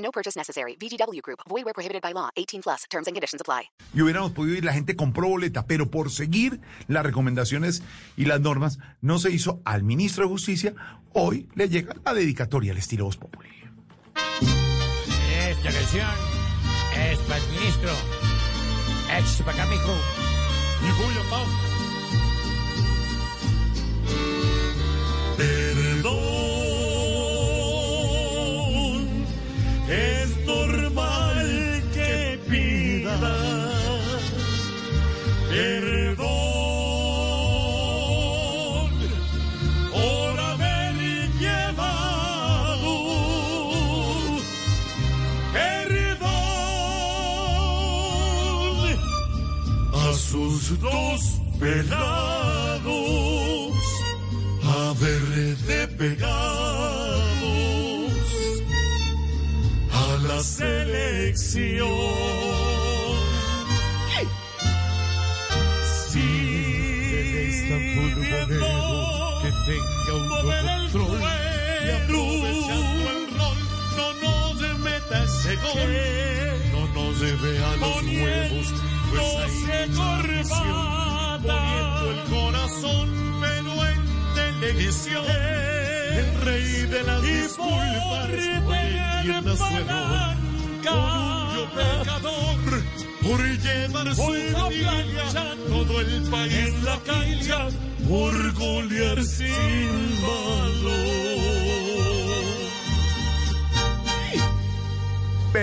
No purchase necessary. VGW Group. Void where prohibited by law. 18 plus. Terms and conditions apply. y hubiéramos podido ir, la gente compró boleta, pero por seguir las recomendaciones y las normas no se hizo al ministro de Justicia. Hoy le llega la dedicatoria al estilo Voz Populi. Esta canción es para el ministro. Mijo. Y Julio, Pau. Perdón por haber llevado perdón a sus dos pelados haber de pegados a la selección. Sí, que tenga un control y aprovechando el rol, no nos meta ese gol, no nos vea los huevos, pues ahí televisión, poniendo el corazón, pero en televisión, el rey de las disculpas, hoy entienda su error, orgullo por llevar su familia, todo el país la cancha, por golear sin valor.